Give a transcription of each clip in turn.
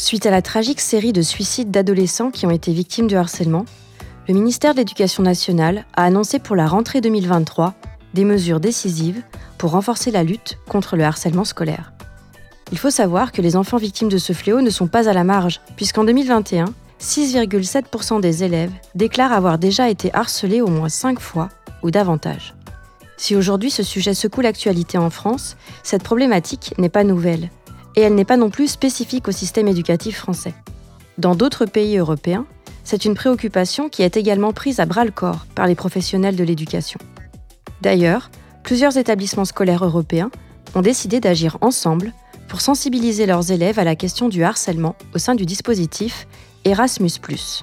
Suite à la tragique série de suicides d'adolescents qui ont été victimes de harcèlement, le ministère de l'Éducation nationale a annoncé pour la rentrée 2023 des mesures décisives pour renforcer la lutte contre le harcèlement scolaire. Il faut savoir que les enfants victimes de ce fléau ne sont pas à la marge, puisqu'en 2021, 6,7% des élèves déclarent avoir déjà été harcelés au moins 5 fois ou davantage. Si aujourd'hui ce sujet secoue l'actualité en France, cette problématique n'est pas nouvelle, et elle n'est pas non plus spécifique au système éducatif français. Dans d'autres pays européens, c'est une préoccupation qui est également prise à bras le corps par les professionnels de l'éducation. D'ailleurs, plusieurs établissements scolaires européens ont décidé d'agir ensemble pour sensibiliser leurs élèves à la question du harcèlement au sein du dispositif Erasmus ⁇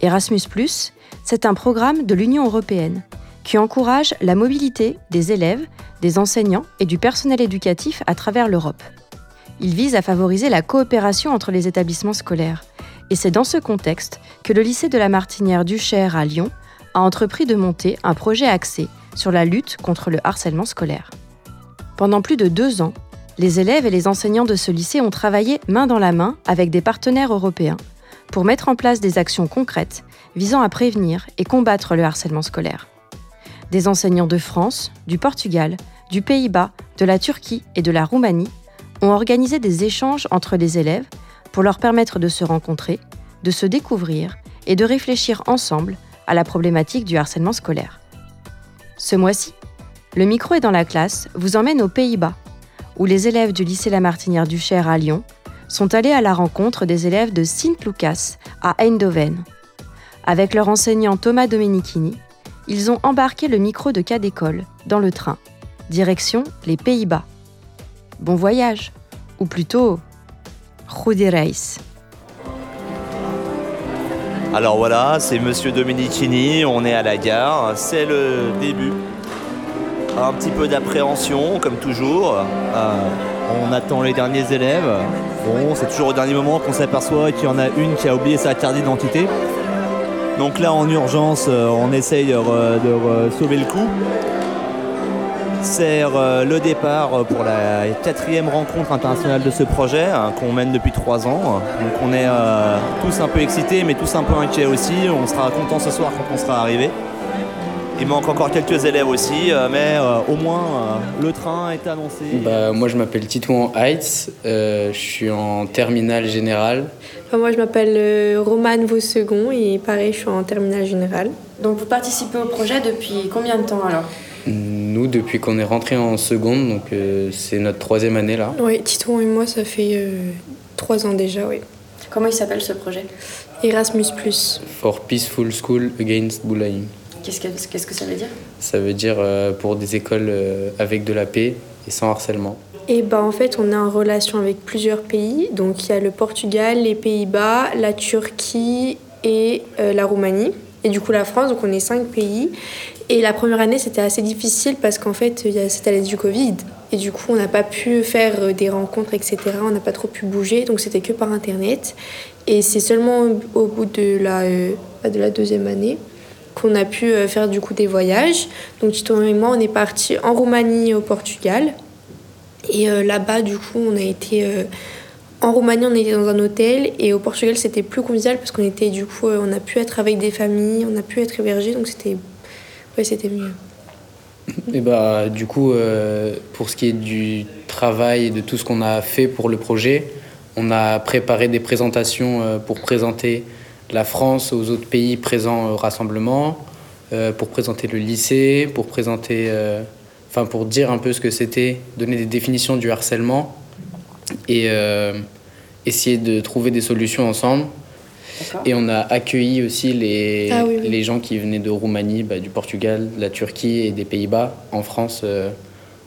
Erasmus ⁇ c'est un programme de l'Union européenne qui encourage la mobilité des élèves, des enseignants et du personnel éducatif à travers l'Europe. Il vise à favoriser la coopération entre les établissements scolaires et c'est dans ce contexte que le lycée de la Martinière du Cher à Lyon a entrepris de monter un projet axé sur la lutte contre le harcèlement scolaire. Pendant plus de deux ans, les élèves et les enseignants de ce lycée ont travaillé main dans la main avec des partenaires européens pour mettre en place des actions concrètes visant à prévenir et combattre le harcèlement scolaire. Des enseignants de France, du Portugal, du Pays-Bas, de la Turquie et de la Roumanie ont organisé des échanges entre les élèves pour leur permettre de se rencontrer, de se découvrir et de réfléchir ensemble à la problématique du harcèlement scolaire. Ce mois-ci, le micro est dans la classe vous emmène aux Pays-Bas, où les élèves du lycée La Martinière du à Lyon sont allés à la rencontre des élèves de Sint-Lucas à Eindhoven. Avec leur enseignant Thomas Domenichini, ils ont embarqué le micro de cas d'école dans le train, direction les Pays-Bas. Bon voyage, ou plutôt Reis. Alors voilà, c'est Monsieur Domenicini, on est à la gare, c'est le début. Un petit peu d'appréhension, comme toujours. Euh, on attend les derniers élèves. Bon, c'est toujours au dernier moment qu'on s'aperçoit qu'il y en a une qui a oublié sa carte d'identité. Donc là, en urgence, euh, on essaye de, sauver le coup c'est euh, le départ euh, pour la quatrième rencontre internationale de ce projet hein, qu'on mène depuis trois ans. Donc on est tous un peu excités mais tous un peu inquiets aussi. On sera content ce soir quand on sera arrivé. Il manque encore quelques élèves aussi, mais au moins le train est annoncé. Bah, moi je m'appelle Titouan Heitz, je suis en terminale générale. Moi je m'appelle Romane Vausegon et pareil je suis en terminale générale. Donc vous participez au projet depuis combien de temps alors? Nous, depuis qu'on est rentré en seconde, donc euh, c'est notre troisième année là. Oui, Titouan et moi, ça fait euh, trois ans déjà, oui. Comment il s'appelle ce projet? Erasmus. For Peaceful School Against Bullying. Qu'est-ce que, qu'est-ce que ça veut dire? Ça veut dire euh, pour des écoles avec de la paix et sans harcèlement. Et bah, en fait, on est en relation avec plusieurs pays. Donc il y a le Portugal, les Pays-Bas, la Turquie et la Roumanie. Et du coup, la France, donc on est cinq pays. Et la première année, c'était assez difficile parce qu'en fait, c'était l'année du Covid. Et du coup, on n'a pas pu faire euh, des rencontres, etc. On n'a pas trop pu bouger, donc c'était que par Internet. Et c'est seulement au bout de la, euh, de la deuxième année qu'on a pu euh, faire du coup des voyages. Donc Tito et moi, on est partis en Roumanie et au Portugal. Et là-bas, du coup, on a été... en Roumanie, on était dans un hôtel et au Portugal, c'était plus convivial parce qu'on était du coup, on a pu être avec des familles, on a pu être hébergés, donc c'était oui, c'était mieux. Et bah, du coup, euh, pour ce qui est du travail et de tout ce qu'on a fait pour le projet, on a préparé des présentations euh, pour présenter la France aux autres pays présents au rassemblement, euh, pour présenter le lycée, pour présenter, enfin pour dire un peu ce que c'était, donner des définitions du harcèlement et essayer de trouver des solutions ensemble. Et on a accueilli aussi les, ah les gens qui venaient de Roumanie, bah, du Portugal, de la Turquie et des Pays-Bas en France euh,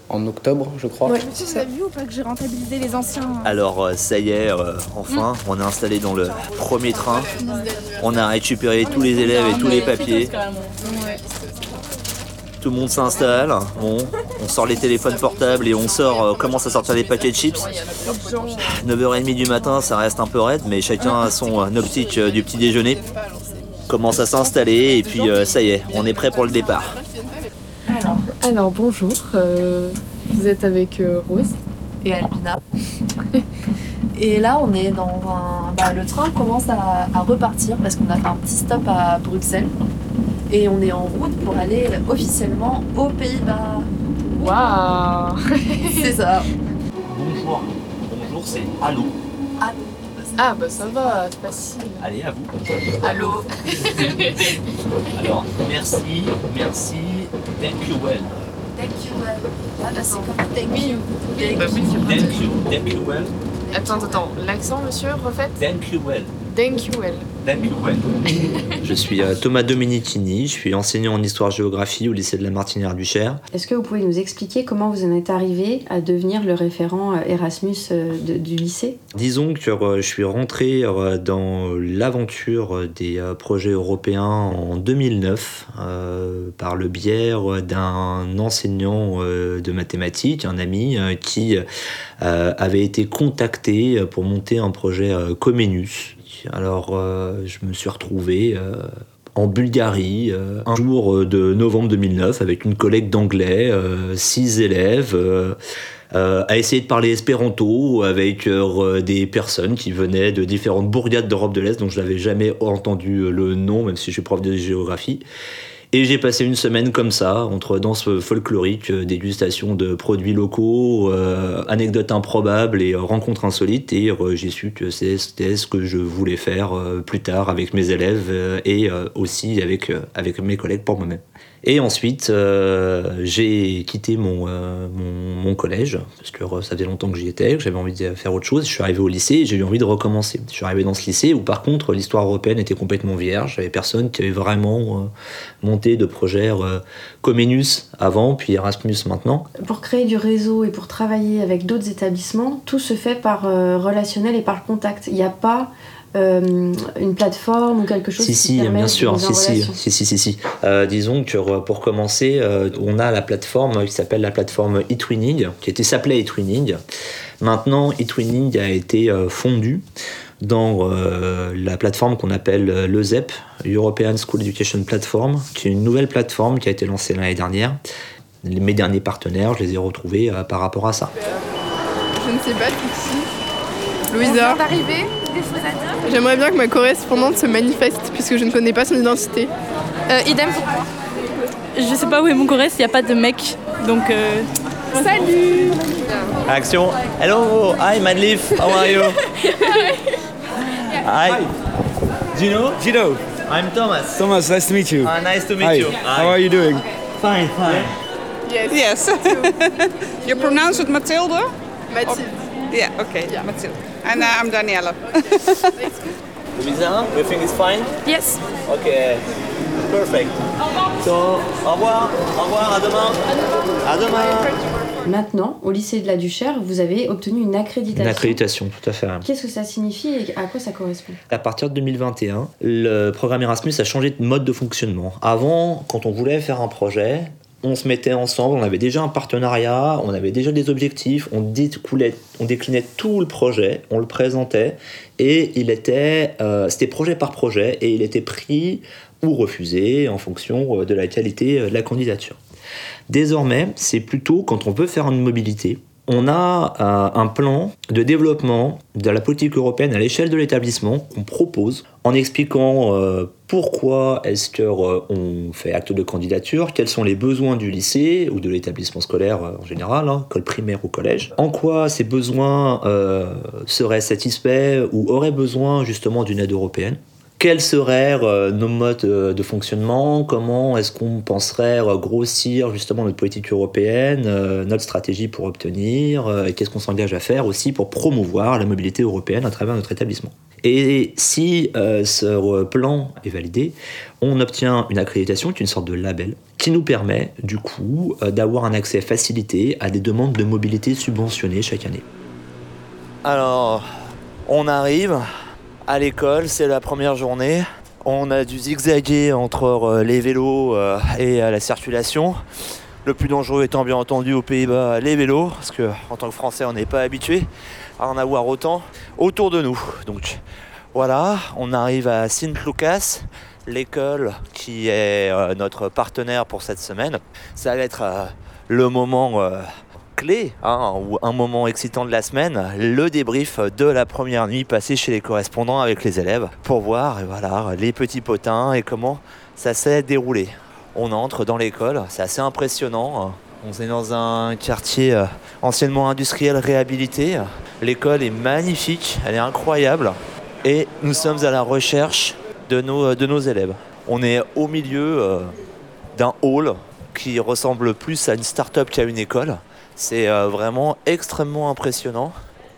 en octobre, je crois. Ouais, vous avez vu ou pas que j'ai rentabilisé les anciens Alors euh, ça y est, euh, enfin, on est installé dans le premier train. On a récupéré tous les élèves et tous les papiers. Tout le monde s'installe. Bon, on sort les téléphones portables et on sort, euh, commence à sortir des paquets de chips. 9h30 du matin, ça reste un peu raide, mais chacun a son euh, optique euh, du petit déjeuner. Commence à s'installer et puis ça y est, on est prêt pour le départ. Alors, bonjour, vous êtes avec Rose et Albina. et là, on est dans un. bah, le train commence à repartir parce qu'on a fait un petit stop à Bruxelles. Et on est en route pour aller officiellement aux Pays-Bas. Waouh C'est ça. Bonjour. Bonjour, c'est Allô. Ah, bah ça va, c'est facile. Allez, à vous. Allô Alors, merci, merci, thank you well. Thank you. well. Ah, bah c'est comme thank you. Thank you. Thank you, thank you well. Attends, attends, l'accent, monsieur, refaites Thank you well. Thank you, well. Thank you well. Je suis euh, Thomas Domenicini, je suis enseignant en histoire-géographie au lycée de la Martinière du Cher. Est-ce que vous pouvez nous expliquer comment vous en êtes arrivé à devenir le référent euh, Erasmus euh, de- du lycée? Disons que euh, je suis rentré euh, dans l'aventure des euh, projets européens en 2009 euh, par le biais euh, d'un enseignant euh, de mathématiques, un ami euh, qui euh, avait été contacté pour monter un projet euh, Alors euh, je me suis retrouvé euh, en Bulgarie euh, un jour de novembre 2009 avec une collègue d'anglais, six élèves. à essayer de parler espéranto avec des personnes qui venaient de différentes bourgades d'Europe de l'Est, dont je n'avais jamais entendu le nom, même si je suis prof de géographie. Et j'ai passé une semaine comme ça, entre danse folklorique, euh, dégustation de produits locaux, euh, anecdotes improbables et euh, rencontres insolites. Et j'ai su que c'était ce que je voulais faire plus tard avec mes élèves et aussi avec, avec mes collègues pour moi-même. Et ensuite, euh, j'ai quitté mon, euh, mon, mon collège, parce que euh, ça faisait longtemps que j'y étais, que j'avais envie de faire autre chose. Je suis arrivé au lycée et j'ai eu envie de recommencer. Je suis arrivé dans ce lycée où, par contre, l'histoire européenne était complètement vierge. Il n'y avait personne qui avait vraiment monté de projet Comenius avant, puis Erasmus maintenant. Pour créer du réseau et pour travailler avec d'autres établissements, tout se fait par relationnel et par contact. Il n'y a pas euh, une plateforme ou quelque chose Si, qui si, permet bien sûr, si, si, si, si, si, si. Euh, disons que pour commencer, euh, on a la plateforme qui s'appelle la plateforme eTwinning, qui était s'appelait eTwinning. Maintenant, eTwinning a été euh, fondu dans euh, la plateforme qu'on appelle l'EUSEP, European School Education Platform, qui est une nouvelle plateforme qui a été lancée l'année dernière. Mes derniers partenaires, je les ai retrouvés euh, par rapport à ça. Je ne sais pas qui. On Louisa. vient d'arriver, des choses à dire J'aimerais bien que ma correspondante se manifeste puisque je ne connais pas son identité. Euh, idem pour moi. Je sais pas où est mon Corrèze, il n'y a pas de mec. Donc. euh, Salut Action Hello Hi Madleaf, how are you? Hi Gino? Gino. I'm Thomas. Thomas, nice to meet you. Ah, nice to meet Hi. you. How are you doing? Fine, fine. Yes. you pronounce it Mathilde? Mathilde. yeah, okay, Mathilde. And uh, I'm Daniela. Louisa, you think it's fine? Yes. Ok. Perfect. So, au revoir. Au revoir, à demain. À demain. Maintenant, au lycée de la Duchère, vous avez obtenu une accréditation. Une accréditation, tout à fait. Qu'est-ce que ça signifie et à quoi ça correspond? À partir de 2021, le programme Erasmus a changé de mode de fonctionnement. Avant, quand on voulait faire un projet, on se mettait ensemble, on avait déjà un partenariat, on avait déjà des objectifs, on, déclinait tout le projet, on le présentait, et il était, euh, c'était projet par projet, et il était pris ou refusé en fonction euh, de la qualité euh, de la candidature. Désormais, c'est plutôt quand on veut faire une mobilité, on a euh, un plan de développement de la politique européenne à l'échelle de l'établissement qu'on propose en expliquant euh, pourquoi est-ce qu'on fait acte de candidature, quels sont les besoins du lycée ou de l'établissement scolaire euh, en général, hein, école primaire ou collège, en quoi ces besoins euh, seraient satisfaits ou auraient besoin justement d'une aide européenne. Quels seraient euh, nos modes euh, de fonctionnement? Comment est-ce qu'on penserait euh, grossir justement notre politique européenne, notre stratégie pour obtenir qu'est-ce qu'on s'engage à faire aussi pour promouvoir la mobilité européenne à travers notre établissement? Et si ce plan est validé, on obtient une accréditation qui est une sorte de label qui nous permet du coup d'avoir un accès facilité à des demandes de mobilité subventionnées chaque année. Alors, on arrive à l'école, c'est la première journée. On a dû zigzaguer entre euh, les vélos euh, et euh, la circulation. Le plus dangereux étant bien entendu aux Pays-Bas les vélos, parce que en tant que Français on n'est pas habitué à en avoir autant autour de nous. Donc voilà, on arrive à Sint-Lucas, l'école qui est notre partenaire pour cette semaine. Ça va être le moment clé, hein, ou un moment excitant de la semaine, le débrief de la première nuit passée chez les correspondants avec les élèves pour voir voilà, les petits potins et comment ça s'est déroulé. On entre dans l'école, c'est assez impressionnant. On est dans un quartier euh, anciennement industriel réhabilité. L'école est magnifique, elle est incroyable. Et nous sommes à la recherche de nos, de nos élèves. On est au milieu euh, d'un hall qui ressemble plus à une start-up qu'à une école. C'est euh, vraiment extrêmement impressionnant.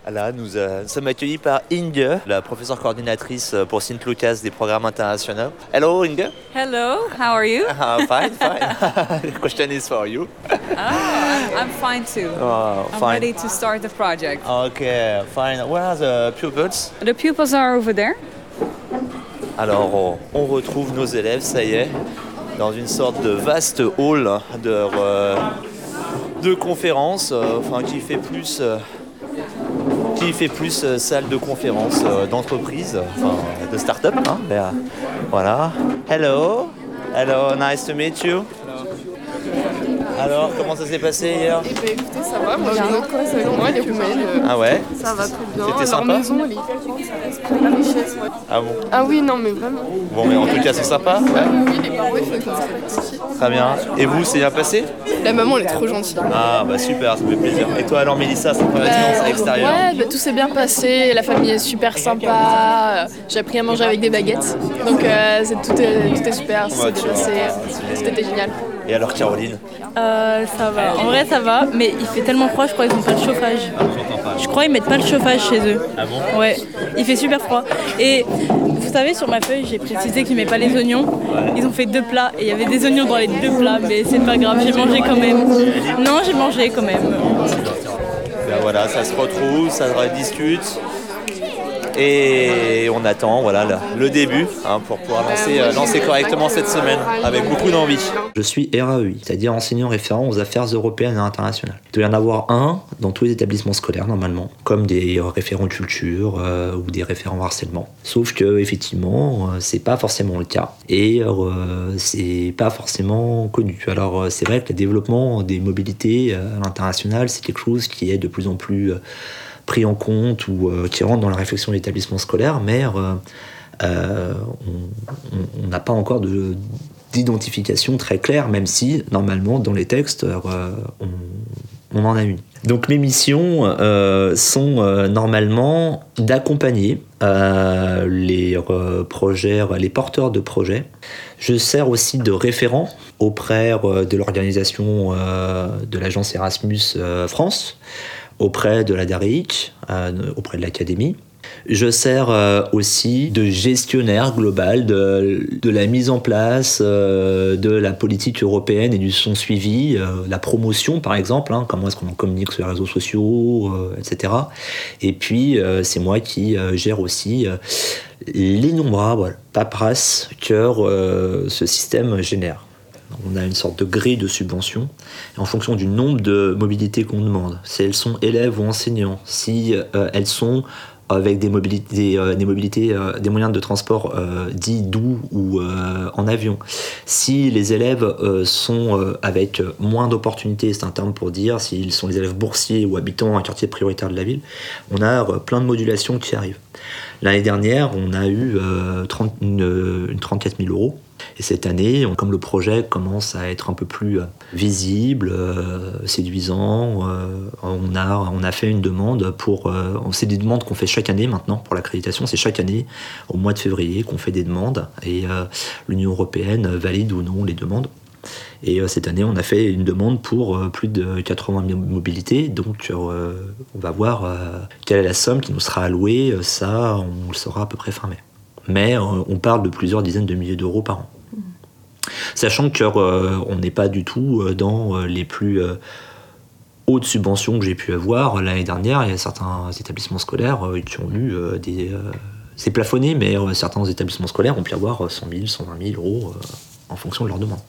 Là, nous, euh, nous sommes accueillis par Inge, la professeure coordinatrice euh, pour Sint Lucas des programmes internationaux. Hello Inge. Hello, how are you? Ah, fine, fine. the question is for you. Ah, I'm fine too. Oh, I'm fine. ready to start the project. Okay, fine. Where are the pupils? The pupils are over there. Alors, on, on retrouve nos élèves, ça y est, dans une sorte de vaste hall de, euh, de conférence, euh, enfin qui fait plus, euh, qui fait plus euh, salle de conférence d'entreprise, de start-up. Hein, euh, voilà. Hello, hello, nice to meet you. Alors, comment ça s'est passé hier Eh ben écoutez, ça va, moi j'ai classe avec moi, elle est roumaine. euh, Ah ouais Ça va très bien. C'était Leur sympa maison, elle est hyper grande, ça reste la richesse, ouais. Ah bon Ah oui, non, mais vraiment. Bon, mais en tout cas, c'est sympa. Ouais. oui, oui, les parents, ils font comme ça. Très bien. Et vous, c'est bien passé La maman, elle est trop gentille. Ah bah super, ça me fait plaisir. Et toi alors Mélissa, c'est pas l'expérience à l'extérieur Ouais, bah, tout s'est bien passé, la famille est super sympa, euh, j'ai appris à manger avec des baguettes, donc euh, c'est- tout, est, tout est super, ça Ouais, bien vois. tout était génial. Et alors Caroline Euh, ça va. En vrai, ça va, mais il fait tellement froid, je crois qu'ils n'ont pas de chauffage. Je crois qu'ils mettent pas le chauffage chez eux. Ah bon? Ouais, il fait super froid. Et vous savez, sur ma feuille, j'ai précisé qu'ils ne mettent pas les oignons. Ils ont fait deux plats et il y avait des oignons dans les deux plats, mais c'est pas grave, j'ai mangé quand même. Non, j'ai mangé quand même. Ben voilà, ça se retrouve, ça se rediscute. Et on attend voilà, le, le début hein, pour pouvoir lancer, euh, lancer correctement cette semaine avec beaucoup d'envie. Je suis RAEI, c'est-à-dire enseignant référent aux affaires européennes et internationales. Il doit y en avoir un dans tous les établissements scolaires normalement, comme des euh, référents culture euh, ou des référents harcèlement. Sauf que effectivement, euh, c'est pas forcément le cas et euh, c'est pas forcément connu. Alors c'est vrai que le développement des mobilités euh, à l'international, c'est quelque chose qui est de plus en plus euh, pris en compte ou euh, qui rentre dans la réflexion de l'établissement scolaire, mais euh, euh, on- n'a pas encore de d'identification très claire, même si normalement dans les textes on, en a une. Donc mes missions sont normalement d'accompagner les projets, les porteurs de projets. Je sers aussi de référent auprès de l'organisation de l'agence Erasmus France, auprès de la DARIC, euh, auprès de l'académie. Je sers euh, aussi de gestionnaire global de, la mise en place euh, de la politique européenne et du son suivi, la promotion par exemple, hein, comment est-ce qu'on communique sur les réseaux sociaux, etc. Et puis c'est moi qui gère aussi l'innombrable paperasse que ce système génère. On a une sorte de grille de subvention en fonction du nombre de mobilités qu'on demande. Si elles sont élèves ou enseignants, si euh, elles sont avec des mobilités, euh, des, mobilités euh, des moyens de transport dits doux ou en avion. Si les élèves sont avec moins d'opportunités, c'est un terme pour dire s'ils sont les élèves boursiers ou habitants un quartier prioritaire de la ville, on a plein de modulations qui arrivent. L'année dernière, on a eu euh, 30 une, une 34 000 euros. Et cette année, comme le projet commence à être un peu plus euh, visible, euh, séduisant, euh, on, a, on a fait une demande pour... c'est des demandes qu'on fait chaque année maintenant pour l'accréditation. C'est chaque année, au mois de février, qu'on fait des demandes. Et l'Union européenne valide ou non les demandes. Et cette année, on a fait une demande pour plus de 80 000 mobilités. Donc, on va voir quelle est la somme qui nous sera allouée. Ça, on le saura à peu près fin mai. Mais euh, on parle de plusieurs dizaines de milliers d'euros par an. Sachant qu'on n'est pas du tout euh, dans euh, les plus euh, hautes subventions que j'ai pu avoir. L'année dernière, il y a certains établissements scolaires euh, qui ont eu euh, des. euh, c'est plafonné, mais euh, certains établissements scolaires ont pu avoir euh, 100 000, 120 000 euros euh, en fonction de leur demande.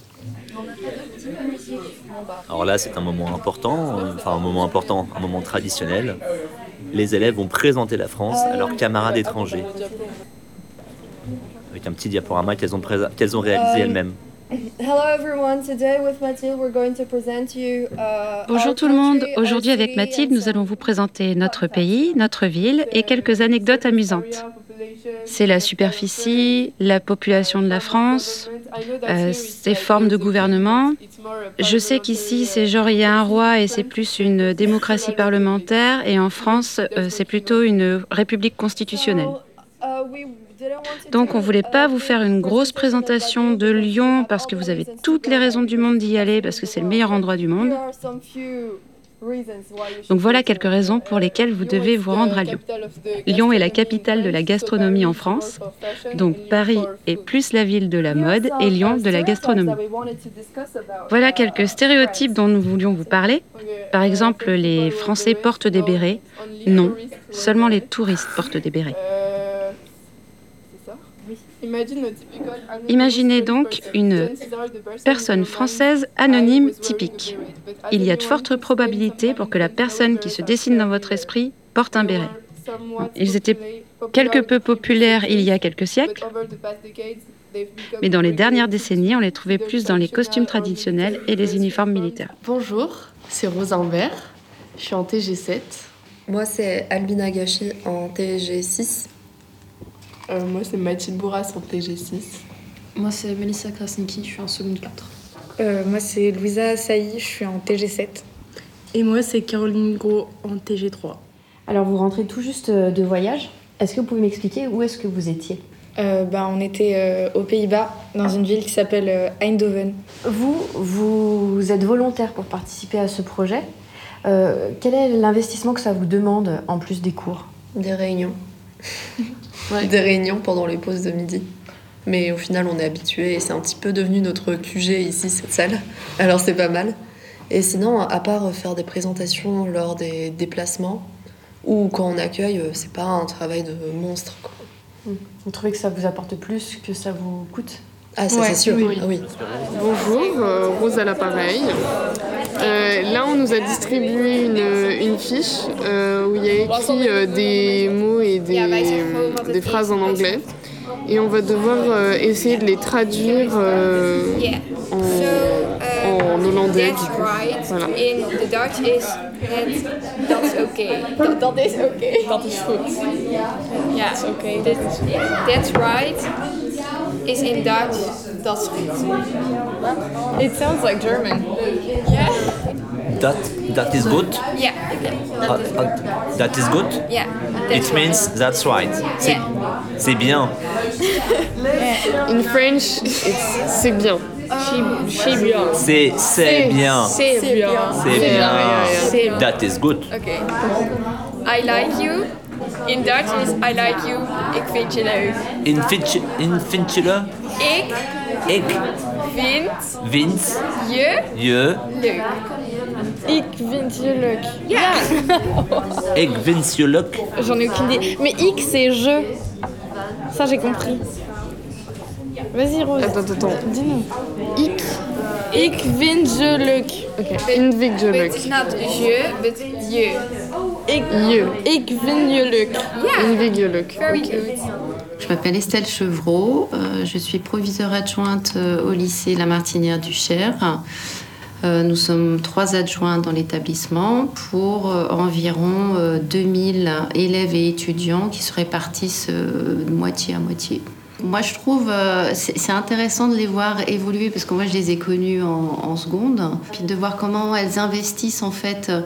Alors là, c'est un moment important, euh, enfin un moment important, un moment traditionnel. Les élèves vont présenter la France à leurs camarades étrangers. Avec un petit diaporama qu'elles ont, présa- qu'elles ont réalisé elles-mêmes. Hello everyone, today with Mathilde we're going to present you uh, Bonjour our tout le monde. country, Aujourd'hui our avec city Mathilde, and nous allons vous présenter notre pays, notre ville et quelques anecdotes amusantes. C'est la superficie, la population de la France, euh, ses formes de gouvernement. Je sais qu'ici, c'est genre il y a un roi et c'est plus une démocratie parlementaire et en France, euh, c'est plutôt une république constitutionnelle. Donc on voulait pas vous faire une grosse présentation de Lyon parce que vous avez toutes les raisons du monde d'y aller parce que c'est le meilleur endroit du monde. Donc voilà quelques raisons pour lesquelles vous devez vous rendre à Lyon. Lyon est la capitale de la gastronomie en France. Donc Paris est plus la ville de la mode et Lyon de la gastronomie. Voilà quelques stéréotypes dont nous voulions vous parler. Par exemple, les Français portent des bérets. Non, seulement les touristes portent des bérets. Euh, c'est ça Imagine le typical anonymous Imaginez donc une personne française anonyme typique. Il y a de fortes probabilités pour que la personne qui se dessine dans votre esprit porte un béret. Ils étaient quelque peu populaires il y a quelques siècles, mais dans les dernières décennies, on les trouvait plus dans les costumes traditionnels et les uniformes militaires. Bonjour, c'est Rosa Humbert. Je suis en TG7. Moi, c'est Albina Gachi en TG6. Euh, moi, c'est Mathilde Bourras en TG6. Moi, c'est Melissa Krasniki, je suis en seconde 4. Euh, moi, c'est Louisa Sailly, je suis en TG7. Et moi, c'est Caroline Gros en TG3. Alors, vous rentrez tout juste euh, de voyage. Est-ce que vous pouvez m'expliquer où est-ce que vous étiez? Euh, bah, on était euh, aux Pays-Bas, dans une ville qui s'appelle euh, Eindhoven. Vous, vous êtes volontaire pour participer à ce projet. Euh, quel est l'investissement que ça vous demande en plus des cours? Des réunions. Des réunions pendant les pauses de midi. Mais au final, on est habitué et c'est un petit peu devenu notre QG ici, cette salle. Alors c'est pas mal. Et sinon, à part faire des présentations lors des déplacements ou quand on accueille, c'est pas un travail de monstre. quoi. Vous trouvez que ça vous apporte plus que ça vous coûte? Ah, ça Ouais, c'est sûr. oui. Ah oui. Bonjour, euh, Rose à l'appareil. Euh, là, on nous a distribué une, une fiche euh, où il y a écrit euh, des mots et des, des phrases en anglais. Et on va devoir euh, essayer de les traduire euh, en, en hollandais. That's du coup. right. Voilà. In the Dutch is that's okay. Dat, dat is okay. Dat is goed. Ja, that's okay. that's right. Is in Dutch. Dat is goed. It sounds like German. Yeah. That, that is good. Yeah. Uh, uh, that is good. Yeah. It means that's right. C'est, c'est bien. In French, it's c'est bien. C'est bien. C'est, c'est bien. C'est bien. C'est C'est bien. That is good. Okay. I like you. In Dutch is I like you. Ik vind je leuk. In Finch, in Finchele, Ik ik vind vind je je, leuk. Ik vind je leuk. Ja. ik vind je leuk. J'en ai aucune idée. Mais X, c'est je. Ça, j'ai compris. Vas-y, Rose. Attends, attends, dis-nous. Ik. Ik vind je leuk. Ok. Ik vind je But leuk. it's not je, but je. Ik je. Ik vind je leuk. Yeah. Ik m'appelle Estelle Chevreau, euh, je suis proviseure adjointe euh, au lycée La Martinière du Cher. Euh, nous sommes trois adjoints dans l'établissement pour euh, environ euh, 2000 élèves et étudiants qui se répartissent euh, de moitié à moitié. Moi, je trouve euh, c'est c'est intéressant de les voir évoluer parce que moi, je les ai connues en, en seconde, puis de voir comment elles investissent en fait euh,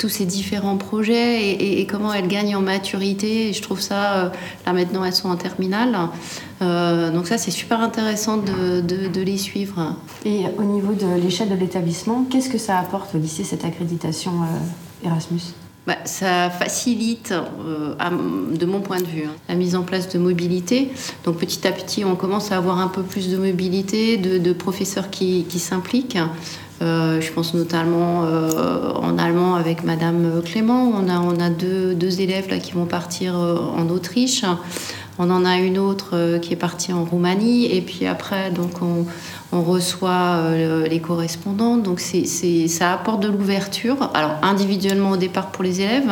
tous ces différents projets et, et, comment elles gagnent en maturité. Et je trouve ça, euh, là maintenant elles sont en terminale. Euh, donc ça c'est super intéressant de, de, de, les suivre. Et au niveau de l'échelle de l'établissement, qu'est-ce que ça apporte au lycée cette accréditation euh, Erasmus? Bah, ça facilite, euh, de mon point de vue, hein, la mise en place de mobilité. Donc petit à petit, on commence à avoir un peu plus de mobilité, de, de professeurs qui, qui s'impliquent. Euh, je pense notamment euh, en allemand avec Madame Clément. On a, deux, élèves qui vont partir euh, en Autriche. On en a une autre qui est partie en Roumanie. Et puis après, donc on, reçoit les correspondants. Donc ça apporte de l'ouverture. Alors individuellement au départ pour les élèves,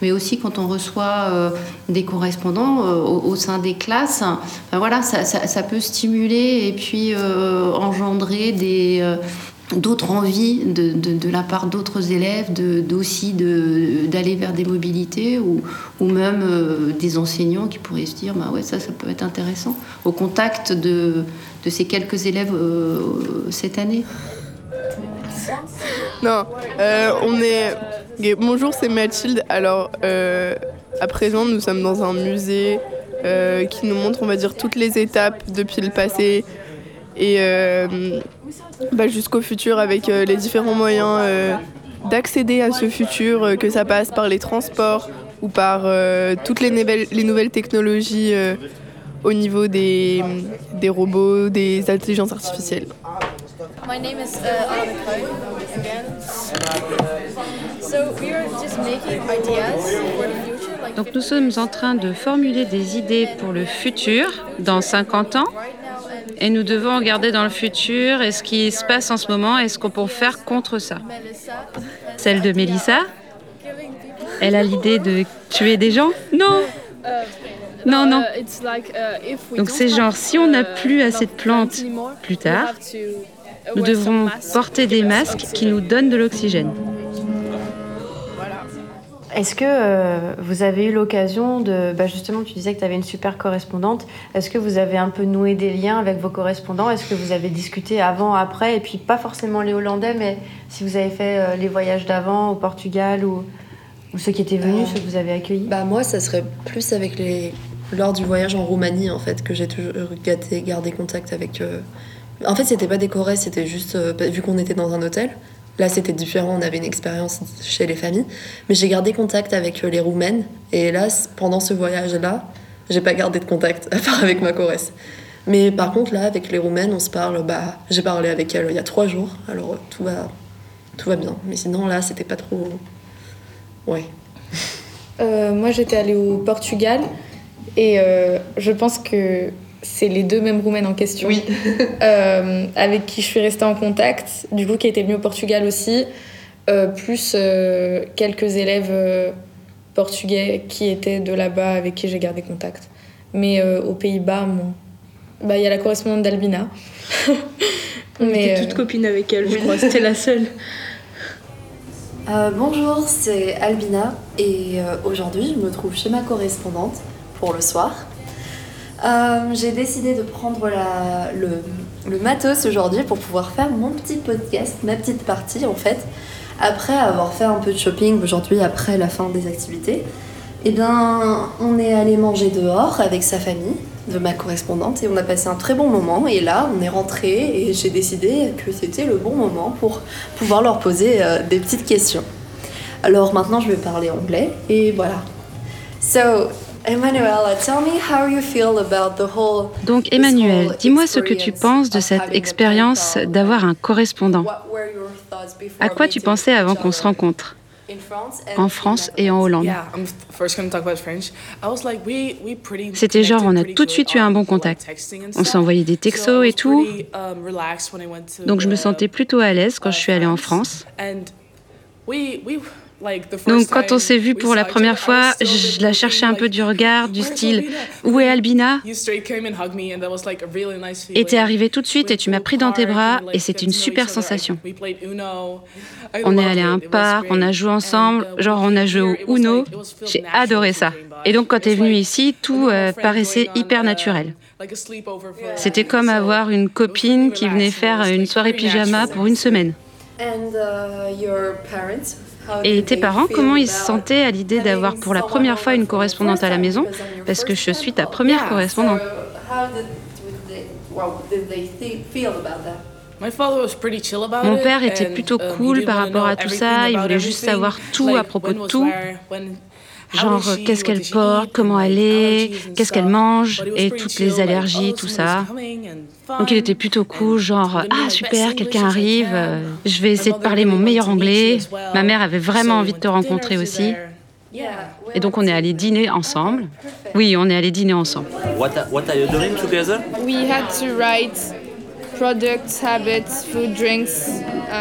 mais aussi quand on reçoit des correspondants au, sein des classes. Ben voilà, ça, peut stimuler et puis engendrer des d'autres envies de, de, la part d'autres élèves de, d'aussi de, d'aller vers des mobilités ou, ou même euh, des enseignants qui pourraient se dire bah ouais ça ça peut être intéressant au contact de, de ces quelques élèves euh, cette année. Non euh, on est bonjour c'est Mathilde. Alors à présent nous sommes dans un musée qui nous montre on va dire toutes les étapes depuis le passé. Et bah, jusqu'au futur avec euh, les différents moyens euh, d'accéder à ce futur, euh, que ça passe par les transports ou par euh, toutes les, les, nouvelles technologies euh, au niveau des, des, robots, des intelligences artificielles. My name is uh, Anna again. So we are just making ideas for the future. Like Donc nous sommes en train de formuler des idées pour le futur, dans 50 ans. Et nous devons regarder dans le futur et ce qui se passe en ce moment et ce qu'on peut faire contre ça. Celle de Mélissa Elle a l'idée de tuer des gens? Non Non, non. Donc c'est genre, si on n'a plus assez de plantes plus tard, nous devrons porter des masques qui nous donnent de l'oxygène. Est-ce que euh, vous avez eu l'occasion de... Bah justement, tu disais que tu avais une super correspondante. Est-ce que vous avez un peu noué des liens avec vos correspondants? Est-ce que vous avez discuté avant, après? Et puis pas forcément les Hollandais, mais si vous avez fait euh, les voyages d'avant au Portugal ou, ou, ceux qui étaient venus, euh, ceux que vous avez accueillis? Bah moi, ça serait plus avec les... Lors du voyage en Roumanie, en fait, que j'ai toujours gardé, gardé contact avec... Euh... En fait, c'était pas des Corées, c'était juste... vu qu'on était dans un hôtel, Là, c'était différent, on avait une expérience chez les familles. Mais j'ai gardé contact avec les Roumaines. Et là, pendant ce voyage-là, j'ai pas gardé de contact, à part avec ma. Mais par contre, là, avec les Roumaines, on se parle. Bah, j'ai parlé avec elle il y a trois jours, alors tout va, tout va bien. Mais sinon, là, c'était pas trop. Ouais. Euh, moi, j'étais allée au Portugal et euh, je pense que c'est les deux mêmes roumaines en question. Oui. euh, avec qui je suis restée en contact, du coup, qui était venue au Portugal aussi, euh, plus euh, quelques élèves portugais qui étaient de là-bas avec qui j'ai gardé contact. Mais euh, aux Pays-Bas, bon, bah, y a la correspondante d'Albina. On Mais était toutes copines avec elle, je crois, c'était la seule. Euh, bonjour, c'est Albina et euh, aujourd'hui je me trouve chez ma correspondante pour le soir. Euh, j'ai décidé de prendre le, matos aujourd'hui pour pouvoir faire mon petit podcast, ma petite partie en fait. Après avoir fait un peu de shopping aujourd'hui, après la fin des activités, eh bien, on est allé manger dehors avec sa famille de ma correspondante et on a passé un très bon moment. Et là, on est rentré et j'ai décidé que c'était le bon moment pour pouvoir leur poser euh, des petites questions. Alors maintenant, je vais parler anglais et voilà. So, Emmanuel, tell me how you feel about the whole, Donc Emmanuel, dis-moi ce que tu penses de cette expérience d'avoir un correspondant. À quoi tu pensais avant qu'on se rencontre? En France et en Hollande. C'était genre, on a tout de suite eu un bon contact. On s'envoyait des textos et tout. Donc je me sentais plutôt à l'aise quand je suis allée en France. Donc quand on s'est vu pour la première fois, je la cherchais un peu du regard, du style « Où est Albina ?» Et t'es arrivé tout de suite et tu m'as pris dans tes bras et c'était une super sensation. On est allé à un parc, on a joué ensemble, genre on a joué au Uno, j'ai adoré ça. Et donc quand t'es venu ici, tout euh, paraissait hyper naturel. C'était comme avoir une copine qui venait faire une soirée pyjama pour une semaine. And uh, your parents Et tes parents, comment ils se sentaient à l'idée d'avoir pour la première fois une correspondante à la maison? Parce que je suis ta première correspondante. Mon père était plutôt cool par rapport à tout ça, il voulait juste savoir tout à propos de tout. Genre, qu'est-ce qu'elle porte, comment elle est, qu'est-ce qu'elle mange, et toutes les allergies, tout ça. Donc il était plutôt cool, genre, ah super, quelqu'un arrive, euh, je vais essayer de parler mon meilleur anglais. Ma mère avait vraiment envie de te rencontrer aussi. Et donc on est allé dîner ensemble. Oui, on est allé dîner ensemble. What are you doing together? We had to write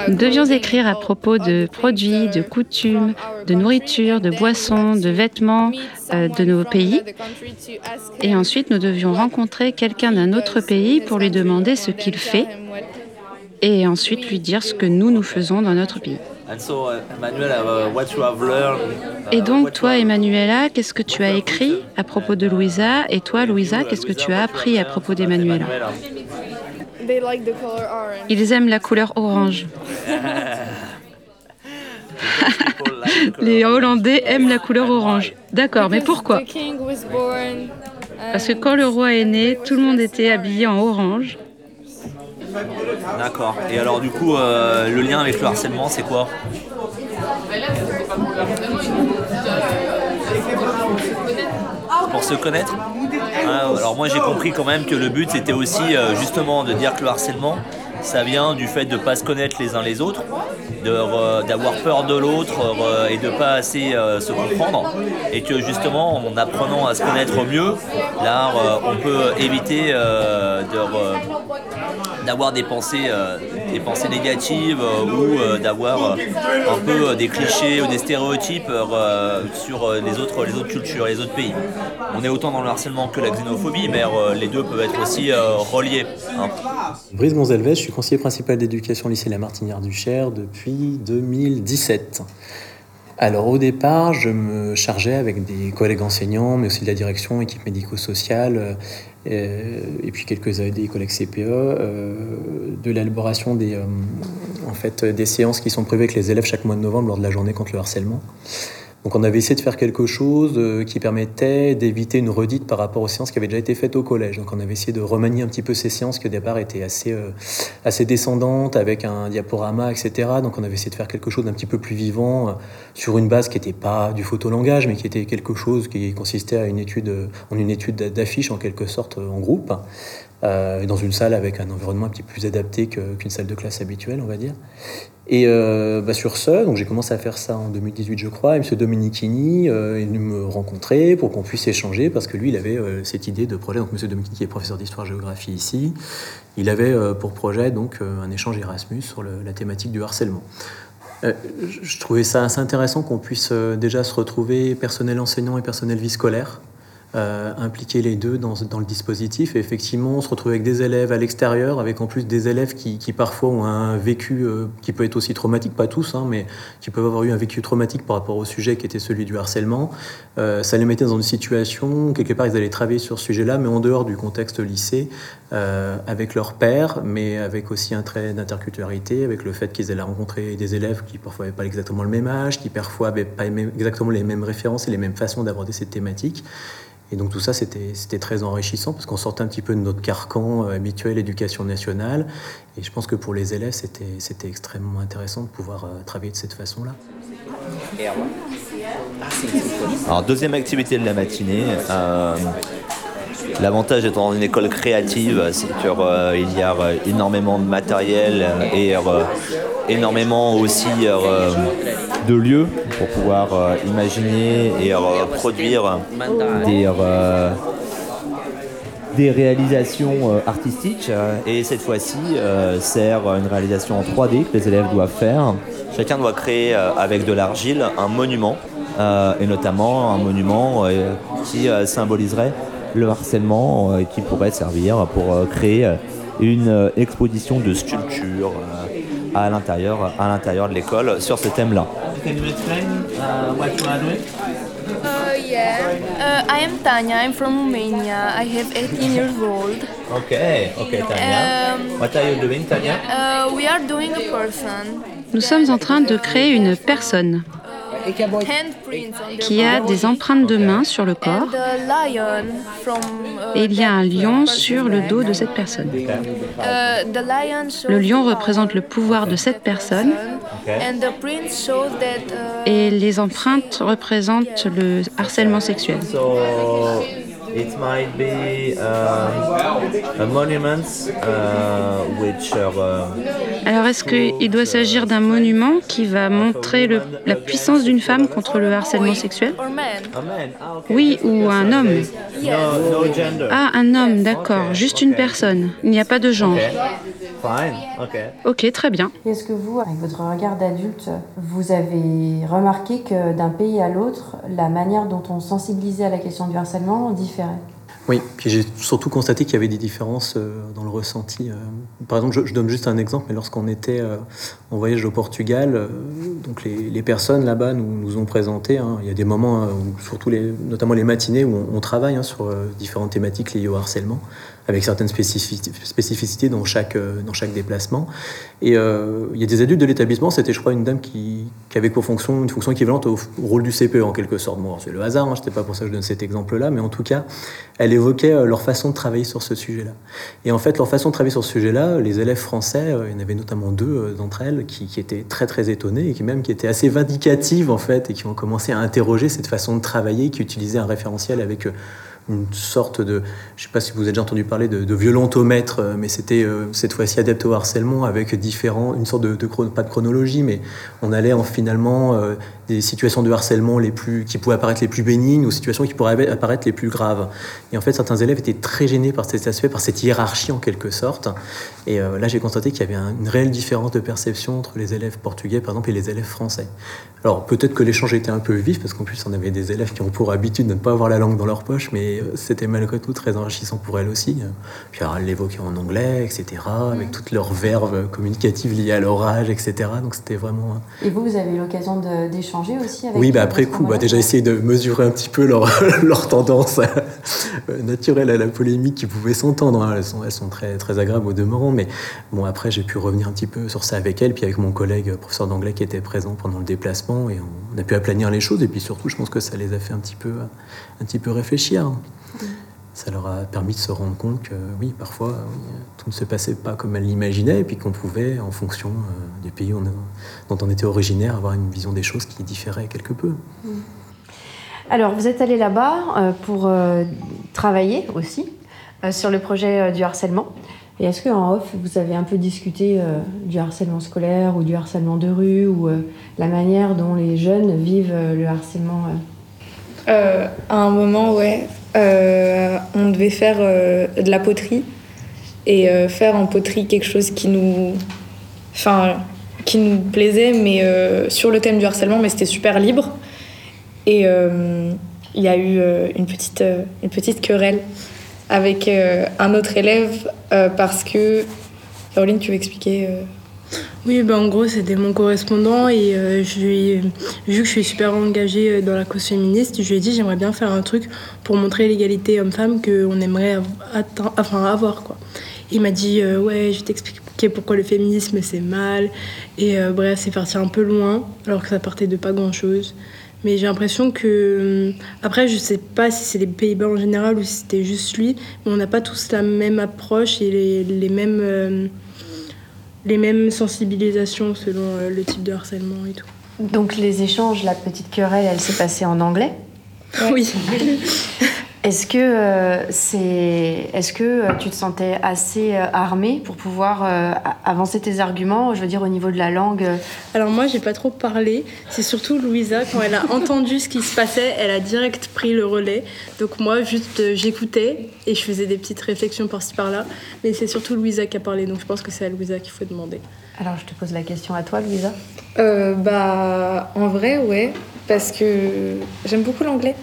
devions écrire à propos de produits, de coutumes, de nourriture, de boissons, de vêtements euh, de nos pays. Et ensuite, nous devions rencontrer quelqu'un d'un autre pays pour lui demander ce qu'il fait et ensuite lui dire ce que nous, nous faisons dans notre pays. And so, uh, uh, uh, Et donc, toi, Emmanuela, qu'est-ce que tu as écrit à propos de Louisa? Et toi, Louisa, qu'est-ce que tu as appris à propos d'Emmanuela? They like the color orange. Ils aiment la couleur orange. Les Hollandais aiment la couleur orange. D'accord, mais pourquoi The king was born. Parce que quand le roi est né, tout le monde était habillé en orange. D'accord. Et alors du coup, euh, le lien avec le harcèlement, c'est quoi? Pour se connaître? Alors moi j'ai compris quand même que le but c'était aussi euh, justement de dire que le harcèlement, ça vient du fait de ne pas se connaître les uns les autres, d'avoir peur de l'autre et de pas assez euh, se comprendre. Et que justement en apprenant à se connaître mieux, là on peut éviter euh, d'avoir des pensées, euh, des pensées négatives ou d'avoir un peu des clichés ou des stéréotypes sur les, autres, les autres cultures, les autres pays. On est autant dans le harcèlement que la xénophobie, mais les deux peuvent être aussi reliés. hein. Brice je suis conseiller principal d'éducation lycée La Martinière du Cher depuis 2017. Alors au départ, je me chargeais avec des collègues enseignants, mais aussi de la direction, équipe médico-sociale, euh, et puis quelques des collègues CPE, euh, de l'élaboration des, euh, en fait, des séances qui sont prévues avec les élèves chaque mois de novembre lors de la journée contre le harcèlement. Donc on avait essayé de faire quelque chose euh, qui permettait d'éviter une redite par rapport aux séances qui avaient déjà été faites au collège. Donc on avait essayé de remanier un petit peu ces séances qui au départ étaient assez, euh, assez descendantes avec un diaporama, etc. Donc on avait essayé de faire quelque chose d'un petit peu plus vivant euh, sur une base qui n'était pas du photolangage, mais qui était quelque chose qui consistait à une étude, en une étude d'affiches en quelque sorte en groupe. Euh, dans une salle avec un environnement un petit peu plus adapté qu'une salle de classe habituelle, on va dire. Et euh, bah, sur ce, j'ai commencé à faire ça en 2018, je crois. Et M. Dominichini euh, est venu me rencontrer pour qu'on puisse échanger parce que lui, il avait euh, cette idée de projet. Donc M. Dominichini, qui est professeur d'histoire-géographie ici, il avait pour projet donc un échange Erasmus sur la thématique du harcèlement. Je- trouvais ça assez intéressant qu'on puisse déjà se retrouver personnel enseignant et personnel vie scolaire euh, impliquer les deux dans, dans le dispositif. Et effectivement, on se retrouve avec des élèves à l'extérieur, avec en plus des élèves qui, qui parfois ont un vécu euh, qui peut être aussi traumatique, pas tous, hein, mais qui peuvent avoir eu un vécu traumatique par rapport au sujet qui était celui du harcèlement. Euh, ça les mettait dans une situation, quelque part, ils allaient travailler sur ce sujet-là, mais en dehors du contexte lycée, euh, avec leur père, mais avec aussi un trait d'interculturalité, avec le fait qu'ils allaient rencontrer des élèves qui parfois n'avaient pas exactement le même âge, qui parfois n'avaient pas exactement les mêmes références et les mêmes façons d'aborder cette thématique. Et donc tout ça, c'était très enrichissant parce qu'on sortait un petit peu de notre carcan euh, habituel éducation nationale. Et je pense que pour les élèves, c'était c'était extrêmement intéressant de pouvoir euh, travailler de cette façon-là. Alors deuxième activité de la matinée. euh, L'avantage d'être dans une école créative, c'est qu'il y a euh, énormément de matériel euh, et euh, énormément aussi euh, de lieux pour pouvoir euh, imaginer et euh, produire des, euh, réalisations euh, artistiques. euh, Et cette fois-ci, euh, euh, une réalisation en 3D que les élèves doivent faire. Chacun doit créer euh, avec de l'argile un monument, euh, et notamment un monument euh, qui euh, symboliserait le harcèlement euh, qui pourrait servir pour euh, créer euh, une euh, exposition de sculptures euh, à l'intérieur à l'intérieur de l'école sur ce thème-là. Uh, yeah. Uh, I am Tanya. I'm from Romania. I have 18 years old. Okay, okay, Tanya. Um, What are you doing, Tanya? Uh, we are doing a person. Nous sommes en train de créer une personne qui a des empreintes de main sur le corps. Et il y a un lion sur le dos de cette personne. Le lion représente le pouvoir de cette personne. Et les empreintes représentent le harcèlement sexuel. It might be um, a monument uh, which are, uh, Alors est-ce qu'il doit s'agir d'un monument qui va montrer la puissance d'une femme contre le harcèlement sexuel? Oui, ou un homme? Ah, un homme, d'accord, juste une personne. Il n'y a pas de genre. Ok, très bien. Est-ce que vous, avec votre regard d'adulte, vous avez remarqué que d'un pays à l'autre, la manière dont on sensibilisait à la question du harcèlement différait? Oui, puis j'ai surtout constaté qu'il y avait des différences euh, dans le ressenti. euh. Par exemple, je, donne juste un exemple, mais lorsqu'on était euh, en voyage au Portugal, donc les, personnes là-bas nous, nous ont présenté, hein, il y a des moments, où, surtout les, notamment les matinées, où on, travaille hein, sur différentes thématiques liées au harcèlement, avec certaines spécifici- spécificités dans chaque, euh, dans chaque déplacement. Et euh, il y a des adultes de l'établissement, c'était je crois une dame qui, qui avait pour fonction une fonction équivalente au, rôle du CPE en quelque sorte. Bon, c'est le hasard, hein, c'était pas pour ça que je donne cet exemple-là, mais en tout cas, elle évoquait euh, leur façon de travailler sur ce sujet-là. Et en fait, leur façon de travailler sur ce sujet-là, les élèves français, il y en avait notamment deux d'entre elles qui, qui étaient très très étonnées et qui même qui étaient assez vindicatives en fait et qui ont commencé à interroger cette façon de travailler, qui utilisait un référentiel avec euh, une sorte de, je sais pas si vous avez déjà entendu parler de, violentomètre, euh, mais c'était euh, cette fois-ci adapté au harcèlement avec différents, une sorte de, de pas de chronologie, mais on allait en finalement euh, des situations de harcèlement les plus, qui pouvaient apparaître les plus bénignes aux situations qui pourraient apparaître les plus graves. Et en fait, certains élèves étaient très gênés par cet aspect, par cette hiérarchie en quelque sorte. Et euh, là, j'ai constaté qu'il y avait un- une réelle différence de perception entre les élèves portugais, par exemple, et les élèves français. Alors peut-être que l'échange était un peu vif, parce qu'en plus, on avait des élèves qui ont pour habitude de ne pas avoir la langue dans leur poche, mais euh, c'était malgré tout très enrichissant pour elles aussi. Puis alors, elles l'évoquaient en anglais, etc., avec toutes leurs verves communicatives liées à leur âge, etc. Donc c'était vraiment... Et vous, vous avez eu l'occasion de- d'échanger aussi avec Oui, bah euh, après coup, bah, déjà essayer de mesurer un petit peu leur, leur tendance euh, naturelle à la polémique qui pouvait s'entendre. hein. Elles, sont, elles sont très, très agréables au demeurant, mais bon, après j'ai pu revenir un petit peu sur ça avec elles, puis avec mon collègue euh, professeur d'anglais qui était présent pendant le déplacement, et on, a pu aplanir les choses, et puis surtout, je pense que ça les a fait un petit peu, un petit peu réfléchir. Ça leur a permis de se rendre compte que oui, parfois, tout ne se passait pas comme elles l'imaginaient, et puis qu'on pouvait, en fonction euh, du pays dont on était originaire, avoir une vision des choses qui différait quelque peu. Alors, vous êtes allé là-bas euh, pour euh, travailler aussi euh, sur le projet du harcèlement. Et est-ce qu'en off, vous avez un peu discuté du harcèlement scolaire ou du harcèlement de rue ou la manière dont les jeunes vivent le harcèlement Euh, à un moment, ouais, euh, on devait faire euh, de la poterie et faire en poterie quelque chose qui nous, enfin, qui nous plaisait, mais sur le thème du harcèlement, mais c'était super libre. Et il y a eu une petite, une petite querelle avec un autre élève parce que, Caroline, tu veux expliquer Oui, ben en gros, c'était mon correspondant et euh, je lui ai- vu que je suis super engagée euh, dans la cause féministe, je lui ai dit j'aimerais bien faire un truc pour montrer l'égalité homme-femme qu'on aimerait av- atteint- enfin, avoir. Quoi. Il m'a dit euh, Ouais, je vais t'expliquer pourquoi le féminisme c'est mal. Et euh, bref, c'est parti un peu loin alors que ça partait de pas grand-chose. Mais j'ai l'impression que. hum, Après, je sais pas si c'est les Pays-Bas en général ou si c'était juste lui, mais on n'a pas tous la même approche et les mêmes. Les mêmes sensibilisations selon euh, le type de harcèlement et tout. Donc, les échanges, la petite querelle, elle s'est passée en anglais? Oui. Est-ce que, euh, c'est... Est-ce que euh, tu te sentais assez euh, armée pour pouvoir euh, a- avancer tes arguments, je veux dire, au niveau de la langue Alors moi, j'ai pas trop parlé. C'est surtout Louisa, quand elle a entendu ce qui se passait, elle a direct pris le relais. Donc moi, juste, euh, j'écoutais et je faisais des petites réflexions par-ci par-là. Mais c'est surtout Louisa qui a parlé, donc je pense que c'est à Louisa qu'il faut demander. Alors, je te pose la question à toi, Louisa. Euh, bah, en vrai, ouais, parce que j'aime beaucoup l'anglais.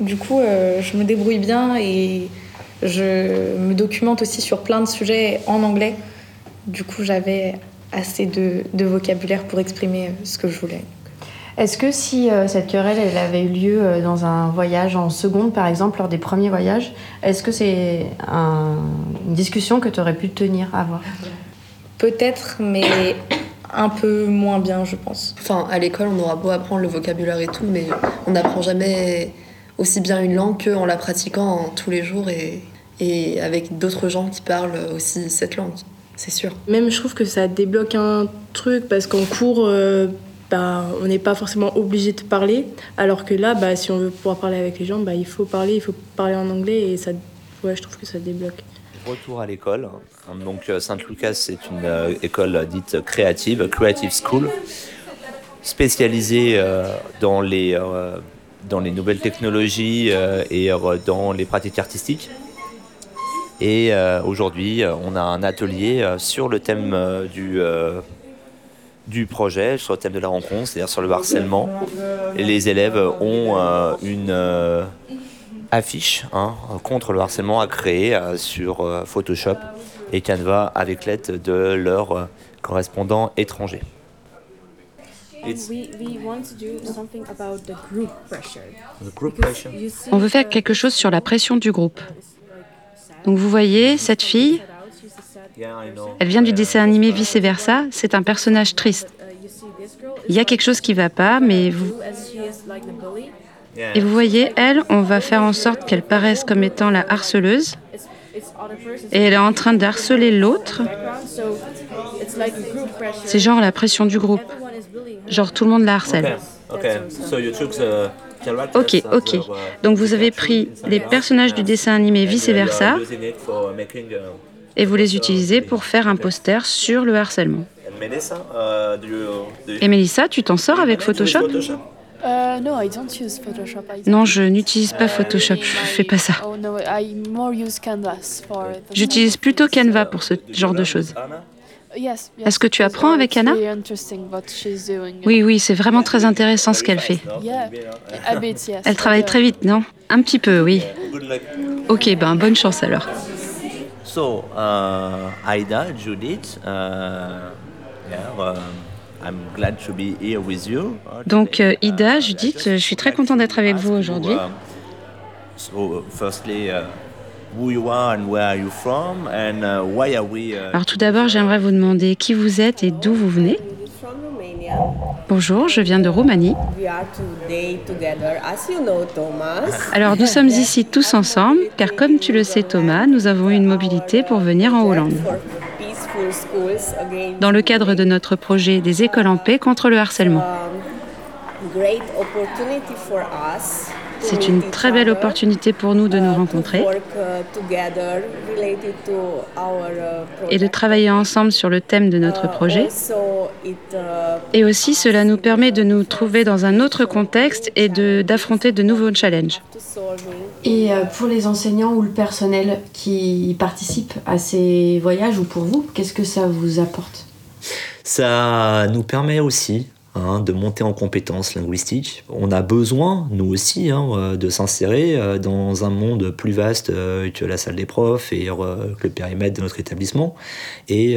Du coup, euh, je me débrouille bien et je me documente aussi sur plein de sujets en anglais. Du coup, j'avais assez de, de vocabulaire pour exprimer euh, ce que je voulais. Est-ce que si euh, cette querelle elle avait eu lieu euh, dans un voyage en seconde, par exemple, lors des premiers voyages, est-ce que c'est un- une discussion que tu aurais pu tenir à avoir? Peut-être, mais un peu moins bien, je pense. Enfin, à l'école, on aura beau apprendre le vocabulaire et tout, mais on n'apprend jamais aussi bien une langue qu'en la pratiquant tous les jours et, et avec d'autres gens qui parlent aussi cette langue, c'est sûr. Même je trouve que ça débloque un truc parce qu'en cours, euh, bah, on n'est pas forcément obligé de parler, alors que là, bah, si on veut pouvoir parler avec les gens, bah, il faut parler, il faut parler en anglais et ça, ouais, je trouve que ça débloque. Retour à l'école. Donc euh, Sainte-Lucas, c'est une euh, école dite créative, Creative School, spécialisée euh, dans, les, euh, dans les nouvelles technologies euh, et euh, dans les pratiques artistiques. Et euh, aujourd'hui, on a un atelier sur le thème du, du projet, sur le thème de la rencontre, c'est-à-dire sur le harcèlement. Les élèves ont une affiche hein, contre le harcèlement à créer sur Photoshop et Canva avec l'aide de leurs euh, correspondants On veut faire quelque chose sur la pression du groupe. Donc vous voyez, cette fille, elle vient du dessin animé Vice Versa, c'est un personnage triste. Il y a quelque chose qui va pas, mais vous... Et vous voyez, elle, on va faire en sorte qu'elle paraisse comme étant la harceleuse. Et elle est en train de harceler l'autre. C'est genre la pression du groupe. Everyone is bullying her. Genre tout le monde la harcèle. Okay, so you took the characters Ok, ok. uh, Donc vous avez pris les personnages du dessin animé Vice and you are Versa using it for making, uh, et vous les utilisez pour faire un poster sur le harcèlement. and Melissa, uh, Et Mélissa, tu t'en sors avec Photoshop Uh, no, I don't use Photoshop. I Non, je n'utilise pas Photoshop, je fais pas ça. Oh J'utilise plutôt Canva pour ce genre de choses. Est-ce que tu apprends uh, avec Anna? Oui, oui, c'est vraiment très intéressant ce qu'elle fait. Elle travaille uh, très vite, non? Un petit peu, oui. Ok, ben bonne chance alors. So, uh, Aida, Judith, uh, yeah, I'm glad to be here with you. Donc, Ida, Judith, je suis très content d'être avec vous aujourd'hui. Um, so, firstly, who you are and where are you from, and why are we? Alors tout d'abord, j'aimerais vous demander qui vous êtes et d'où vous venez. Bonjour, je viens de Roumanie. we are today together. As you know, Thomas. Alors nous sommes ici tous ensemble, car comme tu le sais Thomas, nous avons eu une mobilité pour venir en Hollande. Dans le cadre de notre projet des écoles en paix contre le harcèlement. C'est une très belle opportunité pour nous de nous rencontrer et de travailler ensemble sur le thème de notre projet. Et aussi, cela nous permet de nous trouver dans un autre contexte et de- d'affronter de, nouveaux challenges. Et euh, pour les enseignants ou le personnel qui participent à ces voyages ou pour vous, qu'est-ce que ça vous apporte? Ça nous permet aussi hein, de monter en compétences linguistiques. On a besoin, nous aussi, hein, euh, de s'insérer euh, dans un monde plus vaste euh, que la salle des profs et que le périmètre de notre établissement et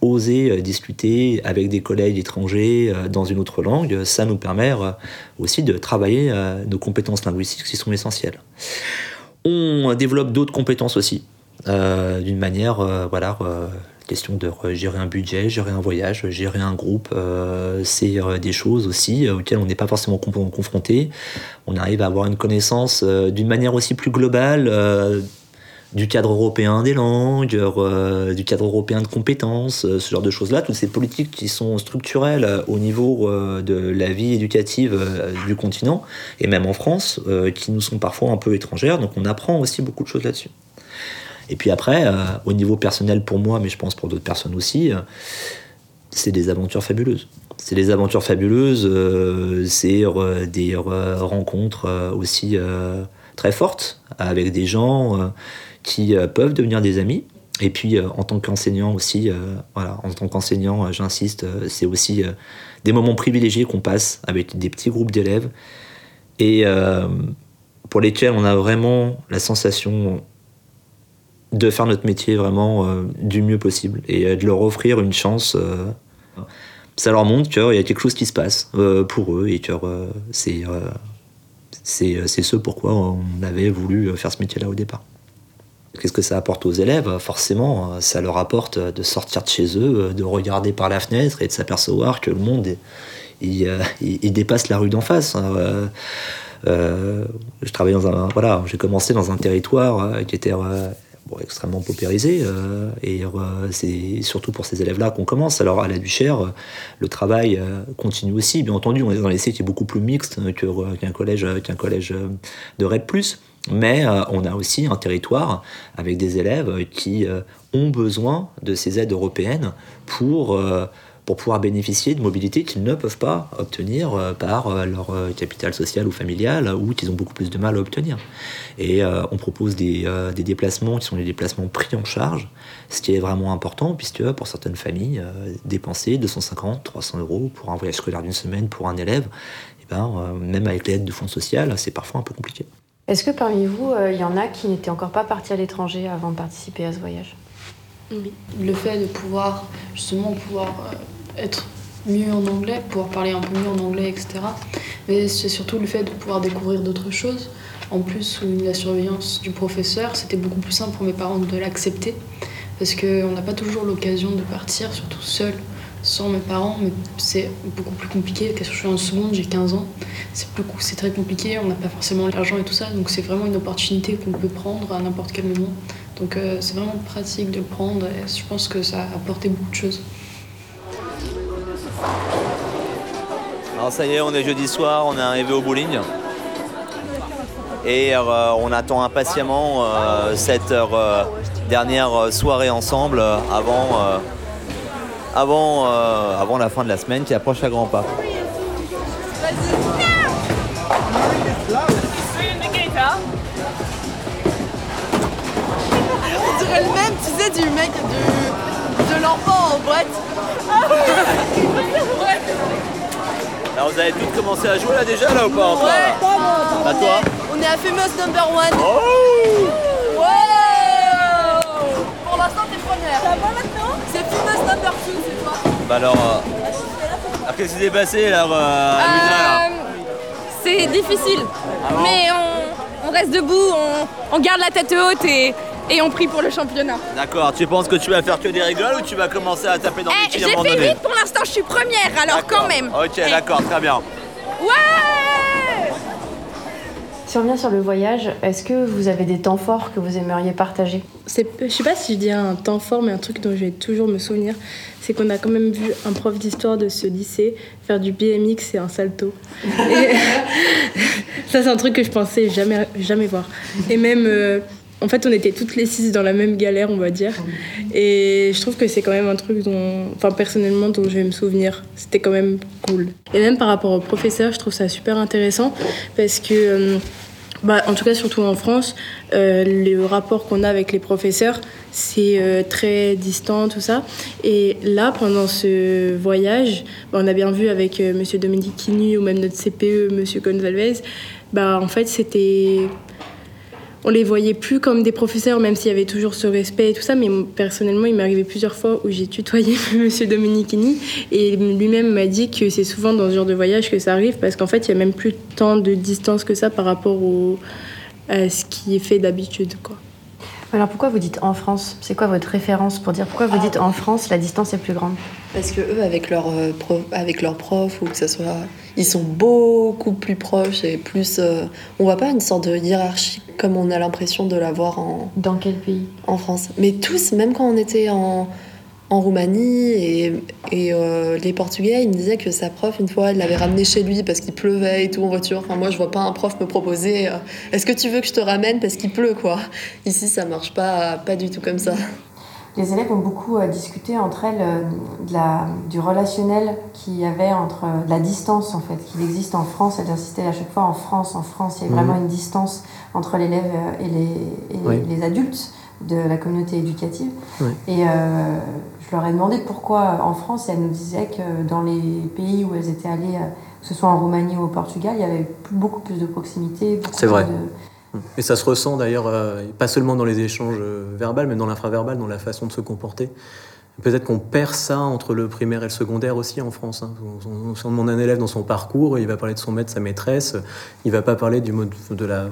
oser discuter avec des collègues étrangers dans une autre langue, ça nous permet aussi de travailler nos compétences linguistiques qui sont essentielles. On développe d'autres compétences aussi, d'une manière, voilà, question de gérer un budget, gérer un voyage, gérer un groupe, euh, c'est euh, des choses aussi euh, auxquelles on n'est pas forcément confronté. On arrive à avoir une connaissance d'une manière aussi plus globale du cadre européen des langues, du cadre européen de compétences, ce genre de choses-là, toutes ces politiques qui sont structurelles au niveau de la vie éducative du continent, et même en France, qui nous sont parfois un peu étrangères, donc on apprend aussi beaucoup de choses là-dessus. Et puis après, euh, au niveau personnel pour moi, mais je pense pour d'autres personnes aussi, euh, c'est des aventures fabuleuses. C'est des aventures fabuleuses, euh, c'est des rencontres aussi très fortes avec des gens qui peuvent devenir des amis. Et puis en tant qu'enseignant aussi, voilà, en tant qu'enseignant, j'insiste, c'est aussi des moments privilégiés qu'on passe avec des petits groupes d'élèves et pour lesquels on a vraiment la sensation de faire notre métier vraiment euh, du mieux possible et euh, de leur offrir une chance. euh, ça leur montre qu'il y a quelque chose qui se passe pour eux et que c'est c'est ce pourquoi on avait voulu faire ce métier-là au départ. Qu'est-ce que ça apporte aux élèves? Forcément, ça leur apporte de sortir de chez eux, de regarder par la fenêtre et de s'apercevoir que le monde, il, il, dépasse la rue d'en face. Hein. Je travaillais dans un, voilà, j'ai commencé dans un territoire qui était euh, extrêmement paupérisé et c'est surtout pour ces élèves-là qu'on commence. Alors à la Duchère, le travail continue aussi. Bien entendu, on est dans un lycée qui est beaucoup plus mixte qu'un collège, qu'un collège de RED+. Mais on a aussi un territoire avec des élèves qui ont besoin de ces aides européennes pour pour pouvoir bénéficier de mobilité qu'ils ne peuvent pas obtenir euh, par euh, leur euh, capital social ou familial ou qu'ils ont beaucoup plus de mal à obtenir. Et on propose des, des, déplacements qui sont des déplacements pris en charge, ce qui est vraiment important puisque pour certaines familles, dépenser 250, 300 euros pour un voyage scolaire d'une semaine pour un élève, et eh ben, même avec l'aide de fonds social, c'est parfois un peu compliqué. Est-ce que parmi vous, il y en a qui n'étaient encore pas partis à l'étranger avant de participer à ce voyage? Oui. Le fait de pouvoir justement pouvoir être mieux en anglais, pouvoir parler un peu mieux en anglais, etc. Mais c'est surtout le fait de pouvoir découvrir d'autres choses. En plus, sous la surveillance du professeur, c'était beaucoup plus simple pour mes parents de l'accepter. Parce qu'on n'a pas toujours l'occasion de partir, surtout seul, sans mes parents. Mais c'est beaucoup plus compliqué. Parce que je suis en seconde, j'ai 15 ans. C'est très compliqué, on n'a pas forcément l'argent et tout ça. Donc c'est vraiment une opportunité qu'on peut prendre à n'importe quel moment. Donc euh, c'est vraiment pratique de le prendre je pense que ça a apporté beaucoup de choses. Alors ça y est, on est jeudi soir, on est arrivé au bowling. Et euh, on attend impatiemment euh, cette euh, dernière soirée ensemble avant, la fin de la semaine qui approche à grands pas. On dirait le même, tu sais, du mec de l'enfant en boîte. Alors vous avez toutes commencé à jouer là déjà là ou pas encore Ouais. Bah toi. On est à Famous Number One. Oh. Ouais. Pour l'instant t'es première. Ça va maintenant C'est Famous Number Two, c'est toi. Bah alors, euh, alors qu'est-ce qui s'est passé là, euh, euh, C'est difficile, Ah mais on, on reste debout, on, on garde la tête haute et, et on prie pour le championnat. D'accord, tu penses que tu vas faire que des rigoles ou tu vas commencer à taper dans Eh, les j'ai tirs moment fait vite pour l'instant, je suis première, alors quand même. Ok, Eh. d'accord, très bien. Ouais Si on revient sur le voyage, est-ce que vous avez des temps forts que vous aimeriez partager? Je sais pas si je dirais un temps fort, mais un truc dont je vais toujours me souvenir, c'est qu'on a quand même vu un prof d'histoire de ce lycée faire du BMX et un salto. Et ça, c'est un truc que je pensais jamais, jamais voir. Et même, euh, en fait, on était toutes les six dans la même galère, on va dire. Et je trouve que c'est quand même un truc dont, enfin, personnellement, dont je vais me souvenir. C'était quand même cool. Et même par rapport aux professeurs, je trouve ça super intéressant parce que. euh, bah, en tout cas, surtout en France, euh, le rapport qu'on a avec les professeurs, c'est euh, très distant, tout ça. Et là, pendant ce voyage, bah, on a bien vu avec euh, Monsieur Dominique Quinu ou même notre CPE, Monsieur Gonzalez, bah, en fait, c'était on les voyait plus comme des professeurs, même s'il y avait toujours ce respect et tout ça. Mais personnellement, il m'est arrivé plusieurs fois où j'ai tutoyé Monsieur Dominiquini et lui-même m'a dit que c'est souvent dans ce genre de voyage que ça arrive parce qu'en fait, il y a même plus tant de distance que ça par rapport au, à ce qui est fait d'habitude, quoi. Alors pourquoi vous dites en France? C'est quoi votre référence pour dire pourquoi vous dites en France la distance est plus grande? Parce que eux, avec leurs euh, prof, avec leurs profs, ou que ça soit, ils sont beaucoup plus proches et plus. euh, on voit pas une sorte de hiérarchie comme on a l'impression de l'avoir en. Dans quel pays En France. Mais tous, même quand on était en, en Roumanie et, et euh, les Portugais, ils me disaient que sa prof, une fois, elle l'avait ramené chez lui parce qu'il pleuvait et tout en voiture. Enfin, moi, je vois pas un prof me proposer euh, Est-ce que tu veux que je te ramène parce qu'il pleut, quoi? Ici, ça marche pas, pas du tout comme ça. Les élèves ont beaucoup euh, discuté entre elles euh, de la, du relationnel qu'il y avait entre euh, de la distance en fait qu'il existe en France. Elles insistaient à chaque fois en France, en France. Il y a Mhm. vraiment une distance entre l'élève et, les, et Oui. les adultes de la communauté éducative. Oui. Et euh, je leur ai demandé pourquoi en France, et elles nous disaient que dans les pays où elles étaient allées, que ce soit en Roumanie ou au Portugal, il y avait beaucoup plus de proximité. beaucoup C'est plus vrai. de- Et ça se ressent d'ailleurs, euh, pas seulement dans les échanges euh, verbaux, mais dans l'infraverbal, dans la façon de se comporter. Peut-être qu'on perd ça entre le primaire et le secondaire aussi en France. Hein. On demande un élève dans son parcours, il va parler de son maître, sa maîtresse, il va pas parler du mode de la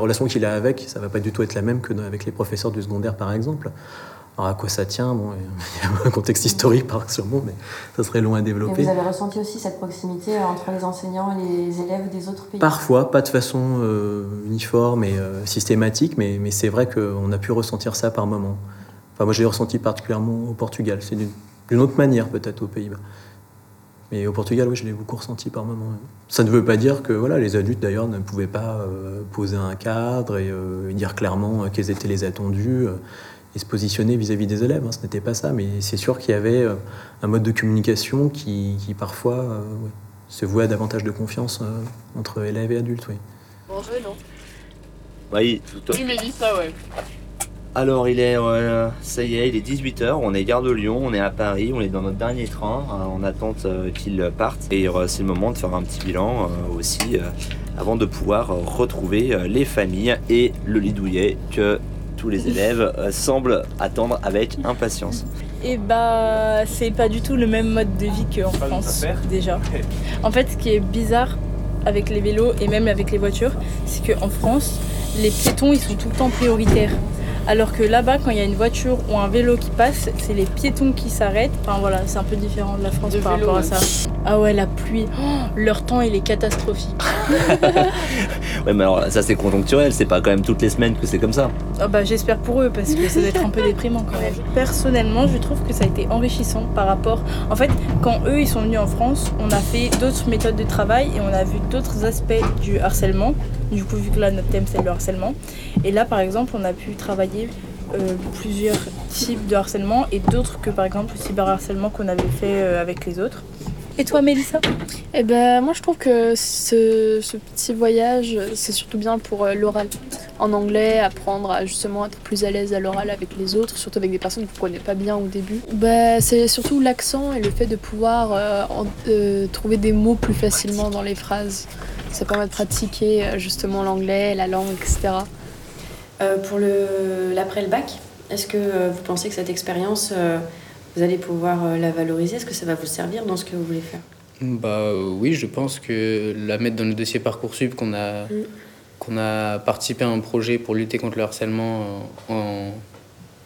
relation qu'il a avec, ça va pas du tout être la même que avec les professeurs du secondaire par exemple. Alors à quoi ça tient? Bon, Il y a un contexte historique par sûrement, mais ça serait long à développer. Et vous avez ressenti aussi cette proximité entre les enseignants et les élèves des autres pays? Parfois, pas de façon euh, uniforme et euh, systématique, mais, mais c'est vrai qu'on a pu ressentir ça par moments moi, j'ai ressenti particulièrement au Portugal. C'est d'une autre manière, peut-être, aux Pays-Bas. Mais au Portugal, oui, je l'ai beaucoup ressenti par moments. Ça ne veut pas dire que voilà, les adultes, d'ailleurs, ne pouvaient pas euh, poser un cadre et euh, dire clairement euh, quels étaient les attendus et se positionner vis-à-vis des élèves. Hein. Ce n'était pas ça, mais c'est sûr qu'il y avait un mode de communication qui, parfois se vouait à davantage de confiance entre élèves et adultes. Oui. Bonjour, non Oui, tout à fait. Oui, ça, ouais. Alors il est, euh, ça y est, il est 18h, on est gare de Lyon, on est à Paris, on est dans notre dernier train, euh, en attente euh, qu'il parte. Et c'est le moment de faire un petit bilan aussi, avant de pouvoir retrouver les familles et le lit douillet que tous les élèves semblent attendre avec impatience. Et bah c'est pas du tout le même mode de vie qu'en France déjà. En fait ce qui est bizarre avec les vélos et même avec les voitures, c'est qu'en France, les piétons ils sont tout le temps prioritaires. Alors que là-bas, quand il y a une voiture ou un vélo qui passe, c'est les piétons qui s'arrêtent. Enfin voilà, c'est un peu différent de la France par rapport à ça. Ah ouais, la pluie, oh, leur temps il est catastrophique. ouais, mais alors ça c'est conjoncturel, c'est pas quand même toutes les semaines que c'est comme ça. Ah bah j'espère pour eux parce que ça doit être un peu déprimant quand même. Personnellement, je trouve que ça a été enrichissant par rapport. En fait, quand eux ils sont venus en France, on a fait d'autres méthodes de travail et on a vu d'autres aspects du harcèlement. Du coup, vu que là notre thème c'est le harcèlement. Et là par exemple, on a pu travailler euh, plusieurs types de harcèlement et d'autres que par exemple le cyberharcèlement qu'on avait fait euh, avec les autres. Et toi, Mélissa? Eh ben, moi, je trouve que ce, petit voyage, c'est surtout bien pour euh, l'oral. En anglais, apprendre à justement être plus à l'aise à l'oral avec les autres, surtout avec des personnes que vous ne connaissez pas bien au début. Ben, c'est surtout l'accent et le fait de pouvoir euh, euh, trouver des mots plus facilement dans les phrases. Ça permet de pratiquer justement l'anglais, la langue, etc. pour l'après le bac, est-ce que vous pensez que cette expérience vous allez pouvoir euh, la valoriser? Est-ce que ça va vous servir dans ce que vous voulez faire? Bah, Oui, je pense que la mettre dans le dossier Parcoursup, qu'on a, mm. qu'on a participé à un projet pour lutter contre le harcèlement en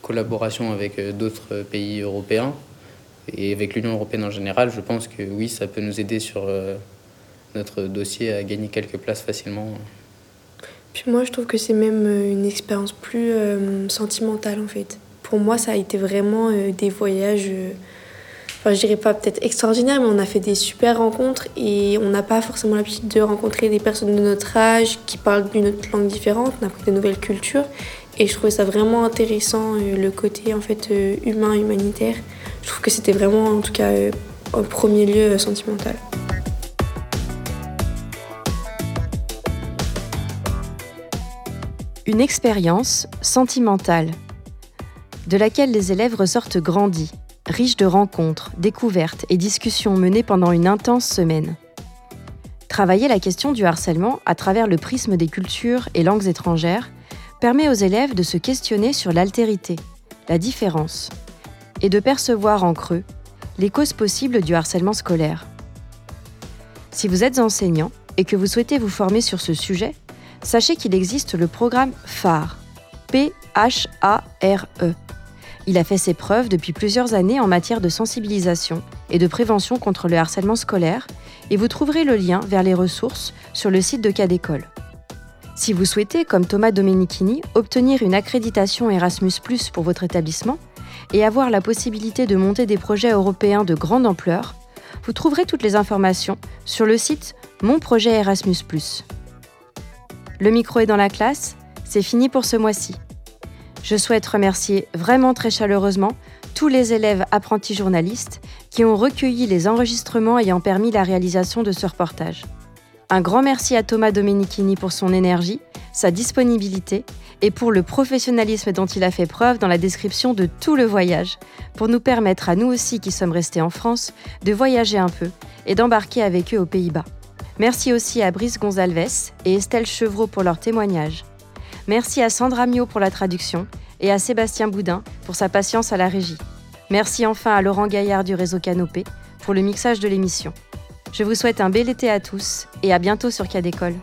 collaboration avec euh, d'autres pays européens et avec l'Union européenne en général, je pense que oui, ça peut nous aider sur euh, notre dossier à gagner quelques places facilement. Puis moi, je trouve que c'est même une expérience plus sentimentale en fait pour moi, ça a été vraiment euh, des voyages, euh, enfin, je dirais pas peut-être extraordinaires, mais on a fait des super rencontres et on n'a pas forcément l'habitude de rencontrer des personnes de notre âge qui parlent d'une autre langue différente. On a appris des nouvelles cultures et je trouvais ça vraiment intéressant, euh, le côté en fait humain, humanitaire. Je trouve que c'était vraiment, en tout cas, en premier lieu sentimental. Une expérience sentimentale de laquelle les élèves ressortent grandis, riches de rencontres, découvertes et discussions menées pendant une intense semaine. Travailler la question du harcèlement à travers le prisme des cultures et langues étrangères permet aux élèves de se questionner sur l'altérité, la différence, et de percevoir en creux les causes possibles du harcèlement scolaire. Si vous êtes enseignant et que vous souhaitez vous former sur ce sujet, sachez qu'il existe le programme phare, P-H-A-R-E, il a fait ses preuves depuis plusieurs années en matière de sensibilisation et de prévention contre le harcèlement scolaire et vous trouverez le lien vers les ressources sur le site de Cas d'école. Si vous souhaitez, comme Thomas Domenichini, obtenir une accréditation Erasmus ⁇ pour votre établissement et avoir la possibilité de monter des projets européens de grande ampleur, vous trouverez toutes les informations sur le site Mon projet Erasmus ⁇ Le micro est dans la classe, c'est fini pour ce mois-ci. Je souhaite remercier vraiment très chaleureusement tous les élèves apprentis journalistes qui ont recueilli les enregistrements ayant permis la réalisation de ce reportage. Un grand merci à Thomas Domenichini pour son énergie, sa disponibilité et pour le professionnalisme dont il a fait preuve dans la description de tout le voyage, pour nous permettre à nous aussi qui sommes restés en France de voyager un peu et d'embarquer avec eux aux Pays-Bas. Merci aussi à Brice Gonzalves et Estelle Chevreau pour leur témoignage. Merci à Sandra Mio pour la traduction et à Sébastien Boudin pour sa patience à la régie. Merci enfin à Laurent Gaillard du réseau Canopé pour le mixage de l'émission. Je vous souhaite un bel été à tous et à bientôt sur Cadécole.